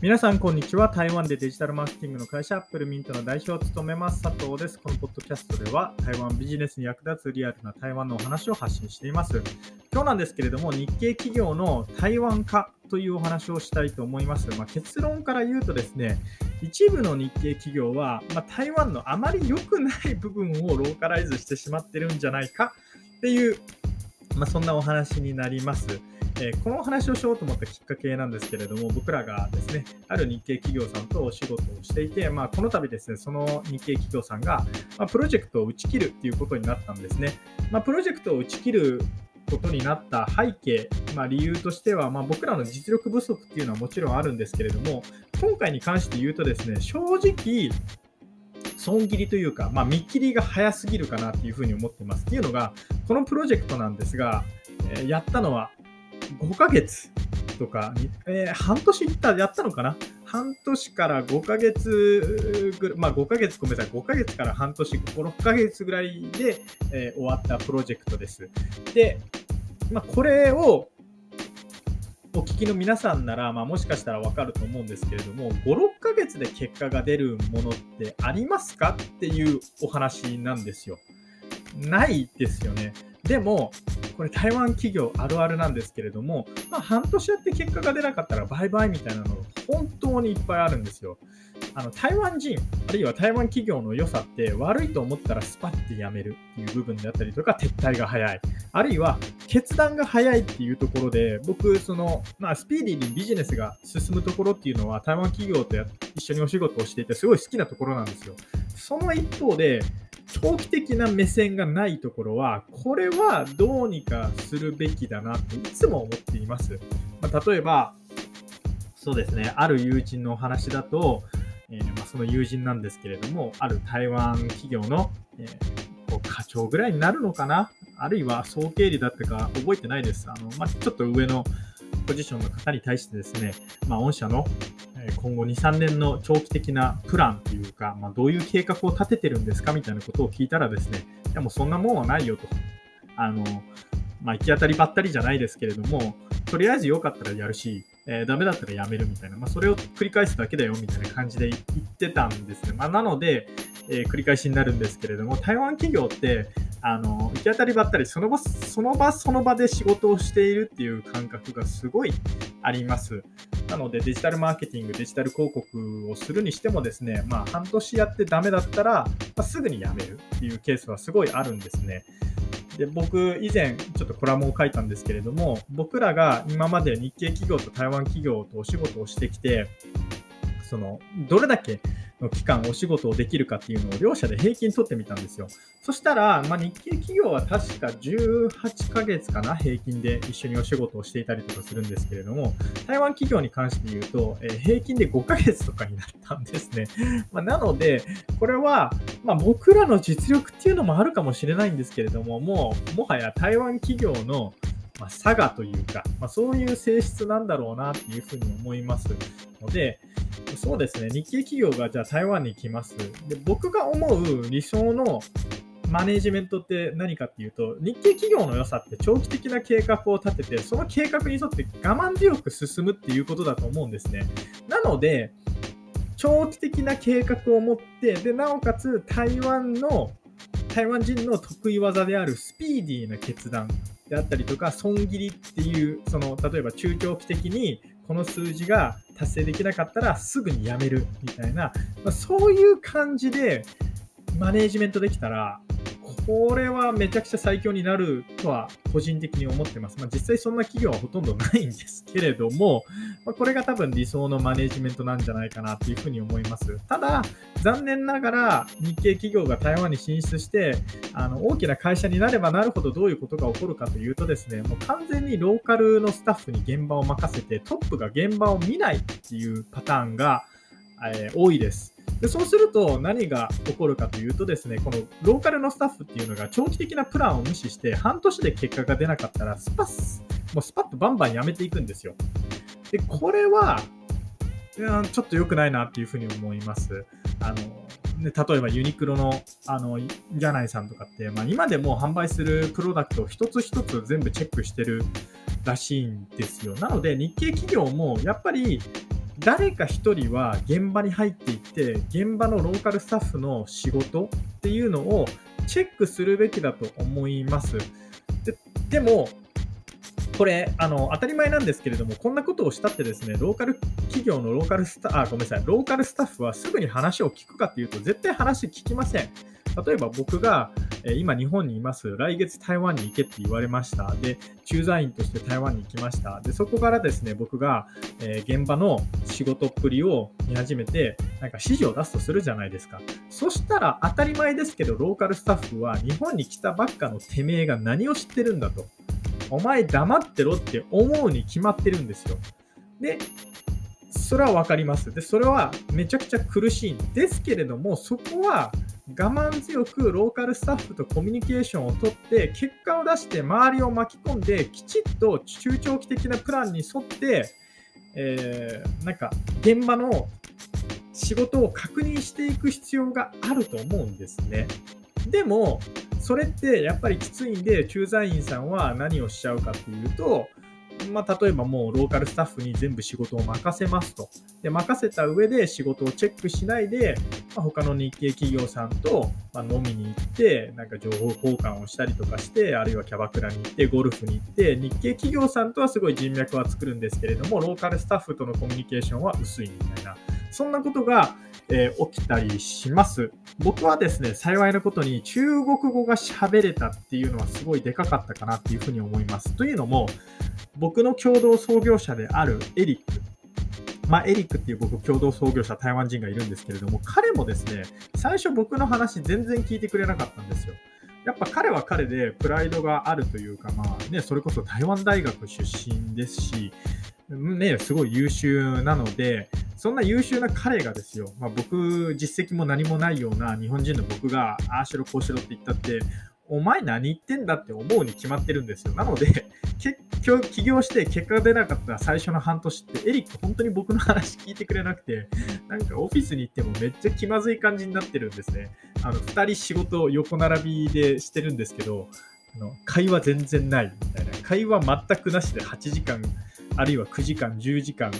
皆さん、こんにちは。台湾でデジタルマーケティングの会社、アップルミントの代表を務めます、佐藤です。このポッドキャストでは、台湾ビジネスに役立つリアルな台湾のお話を発信しています。今日なんですけれども、日系企業の台湾化というお話をしたいと思います。まあ、結論から言うとですね、一部の日系企業は、まあ、台湾のあまり良くない部分をローカライズしてしまってるんじゃないかっていう、まあ、そんなお話になります。えー、このお話をしようと思ったきっかけなんですけれども、僕らがですね、ある日系企業さんとお仕事をしていて、まあ、この度ですね、その日系企業さんが、まあ、プロジェクトを打ち切るっていうことになったんですね。まあ、プロジェクトを打ち切ることになった背景、まあ、理由としては、まあ、僕らの実力不足っていうのはもちろんあるんですけれども、今回に関して言うとですね、正直、損切りというか、まあ、見切りが早すぎるかなっていうふうに思ってます。っていうのが、このプロジェクトなんですが、え、やったのは5ヶ月とか、えー、半年いったやったのかな？半年から5ヶ月ぐらいまあ5ヶ月、ごめんなさい、5ヶ月から半年、5、6ヶ月ぐらいで、えー、終わったプロジェクトです。で、まあ、これをお聞きの皆さんなら、まあ、もしかしたらわかると思うんですけれども、5、6ヶ月で結果が出るものってありますか？っていうお話なんですよ。ないですよね。でも、これ台湾企業あるあるなんですけれども、まあ、半年やって結果が出なかったらバイバイみたいなの本当にいっぱいあるんですよ。あの台湾人、あるいは台湾企業の良さって悪いと思ったらスパッてやめるっていう部分であったりとか撤退が早い。あるいは決断が早いっていうところで僕、その、まあ、スピーディーにビジネスが進むところっていうのは台湾企業と一緒にお仕事をしていてすごい好きなところなんですよ。その一方で、長期的な目線がないところは、これはどうにかするべきだなといつも思っています。まあ、例えば、そうですね、ある友人のお話だと、えー、まあ、その友人なんですけれども、ある台湾企業の、えー、こう課長ぐらいになるのかな？あるいは総経理だったか覚えてないです。あのまあ、ちょっと上のポジションの方に対してですね、まあ、御社の今後2、3年の長期的なプランというか、まあ、どういう計画を立ててるんですかみたいなことを聞いたらですね、いやもうそんなもんはないよと。あの、まあ、行き当たりばったりじゃないですけれども、とりあえず良かったらやるし、えー、ダメだったらやめるみたいな、まあ、それを繰り返すだけだよみたいな感じで言ってたんですね。まあ、なので、えー、繰り返しになるんですけれども、台湾企業って、あの行き当たりばったりその場その場その場で仕事をしているっていう感覚がすごいあります。なのでデジタルマーケティング、デジタル広告をするにしてもですね、まあ、半年やってダメだったら、まあ、すぐに辞めるっていうケースはすごいあるんですね。で僕、以前ちょっとコラムを書いたんですけれども、僕らが今まで日系企業と台湾企業とお仕事をしてきて、そのどれだけの期間お仕事をできるかっていうのを両者で平均取ってみたんですよ。そしたら、まあ、日系企業は確か18ヶ月かな、平均で一緒にお仕事をしていたりとかするんですけれども、台湾企業に関して言うと、えー、平均で5ヶ月とかになったんですね。まあ、なので、これは、まあ、僕らの実力っていうのもあるかもしれないんですけれども、もう、もはや台湾企業のまあ、差がというか、まあ、そういう性質なんだろうなっていうふうに思いますので、そうですね、日系企業がじゃあ台湾に来ます。で僕が思う理想のマネジメントって何かっていうと、日系企業の良さって長期的な計画を立てて、その計画に沿って我慢強く進むっていうことだと思うんですね。なので、長期的な計画を持って、で、なおかつ台湾の、台湾人の得意技であるスピーディーな決断であったりとか、損切りっていう、その、例えば中長期的にこの数字が達成できなかったらすぐにやめるみたいな、まあ、そういう感じでマネージメントできたら、これはめちゃくちゃ最強になるとは個人的に思ってます。まあ、実際そんな企業はほとんどないんですけれども、まあ、これが多分理想のマネジメントなんじゃないかなっていうふうに思います。ただ、残念ながら日系企業が台湾に進出して、あの大きな会社になればなるほどどういうことが起こるかというとですね、もう完全にローカルのスタッフに現場を任せて、トップが現場を見ないっていうパターンが、えー、多いです。でそうすると何が起こるかというとですね、このローカルのスタッフっていうのが長期的なプランを無視して半年で結果が出なかったらスパス、もうスパッとバンバンやめていくんですよ。で、これは、ちょっと良くないなっていうふうに思います。あの、ね、例えばユニクロの、あの、ジャナイさんとかって、まあ、今でも販売するプロダクトを一つ一つ全部チェックしてるらしいんですよ。なので、日系企業もやっぱり誰か1人は現場に入っていって現場のローカルスタッフの仕事っていうのをチェックするべきだと思います。ででもこれあの、当たり前なんですけれども、こんなことをしたってですね、ローカル企業のローカルスタあ、ごめんなさい、ローカルスタッフはすぐに話を聞くかっていうと、絶対話聞きません。例えば僕が、今日本にいます。来月台湾に行けって言われました。で、駐在員として台湾に行きました。で、そこからですね、僕が、え現場の仕事っぷりを見始めて、なんか指示を出すとするじゃないですか。そしたら当たり前ですけど、ローカルスタッフは日本に来たばっかのてめえが何を知ってるんだと。お前黙ってろって思うに決まってるんですよ。で、それは分かります。で、それはめちゃくちゃ苦しいんですけれども、そこは我慢強くローカルスタッフとコミュニケーションをとって、結果を出して周りを巻き込んで、きちっと中長期的なプランに沿って、えー、なんか現場の仕事を確認していく必要があると思うんですね。でも、それってやっぱりきついんで、駐在員さんは何をしちゃうかっていうと、まあ、例えばもうローカルスタッフに全部仕事を任せますと。で任せた上で仕事をチェックしないで、まあ、他の日系企業さんと、ま飲みに行って、なんか情報交換をしたりとかして、あるいはキャバクラに行って、ゴルフに行って、日系企業さんとはすごい人脈は作るんですけれども、ローカルスタッフとのコミュニケーションは薄いみたいな。そんなことが、えー、起きたりします。僕はですね、幸いなことに中国語が喋れたっていうのはすごいでかかったかなっていうふうに思います。というのも、僕の共同創業者であるエリック。まあ、エリックっていう僕共同創業者台湾人がいるんですけれども、彼もですね、最初僕の話全然聞いてくれなかったんですよ。やっぱ彼は彼でプライドがあるというか、まあね、それこそ台湾大学出身ですし、ね、すごい優秀なので、そんな優秀な彼がですよ、まあ、僕、実績も何もないような日本人の僕が、ああしろこうしろって言ったって、お前何言ってんだって思うに決まってるんですよ。なので、結局、起業して結果が出なかった最初の半年って、エリック本当に僕の話聞いてくれなくて、なんかオフィスに行ってもめっちゃ気まずい感じになってるんですね。あの、2人仕事を横並びでしてるんですけど、あの会話全然ないみたいな。会話全くなしで8時間、あるいは9時間、10時間、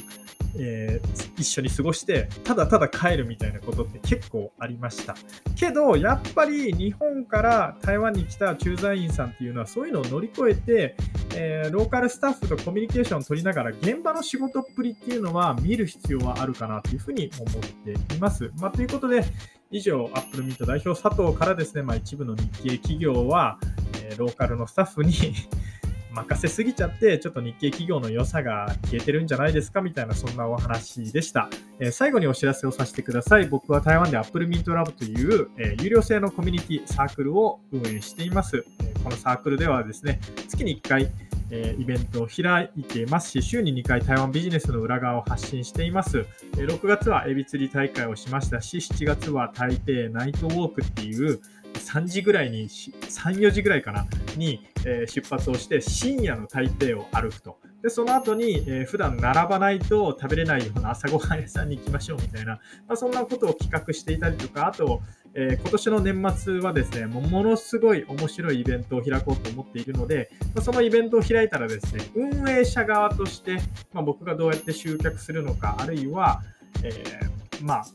えー、一緒に過ごして、ただただ帰るみたいなことって結構ありました。けど、やっぱり日本から台湾に来た駐在員さんっていうのは、そういうのを乗り越えて、えー、ローカルスタッフとコミュニケーションを取りながら、現場の仕事っぷりっていうのは見る必要はあるかなというふうに思っています。まあ、ということで、以上、アップルミント代表佐藤からですね、まあ、一部の日系企業は、えー、ローカルのスタッフに任せすぎちゃって、ちょっと日系企業の良さが消えてるんじゃないですかみたいな、そんなお話でした。え、最後にお知らせをさせてください。僕は台湾で Apple Mint Lab という、え、有料制のコミュニティサークルを運営しています。え、このサークルではですね、月に1回、えイベントを開いていますし、週に2回台湾ビジネスの裏側を発信しています。え6月はエビ釣り大会をしましたし、7月は台北ナイトウォークっていう、3時ぐらいに、3、4時ぐらいかな、に、え出発をして深夜の台北を歩くと。で、その後に、えー、普段並ばないと食べれないような朝ごはん屋さんに行きましょうみたいな、まあ、そんなことを企画していたりとか、あと、えー、今年の年末はですね、もものすごい面白いイベントを開こうと思っているので、まあ、そのイベントを開いたらですね、運営者側として、まあ、僕がどうやって集客するのか、あるいは、えー、まあ、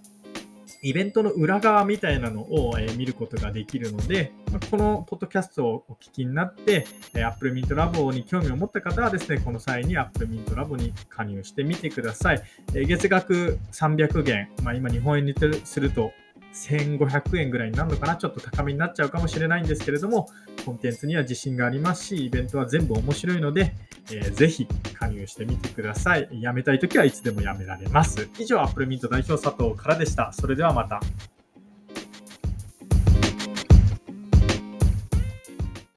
イベントの裏側みたいなのを、え見ることができるので、まこのポッドキャストをお聞きになって、え Apple Mint Labo に興味を持った方はですね、この際に Apple Mint Labo に加入してみてください。え月額300元、まあ、今日本円にすると1500円ぐらいになるのかな？ちょっと高めになっちゃうかもしれないんですけれども、コンテンツには自信がありますし、イベントは全部面白いので、えー、ぜひ加入してみてください。辞めたい時はいつでも辞められます。以上、アップルミント代表佐藤からでした。それではまた。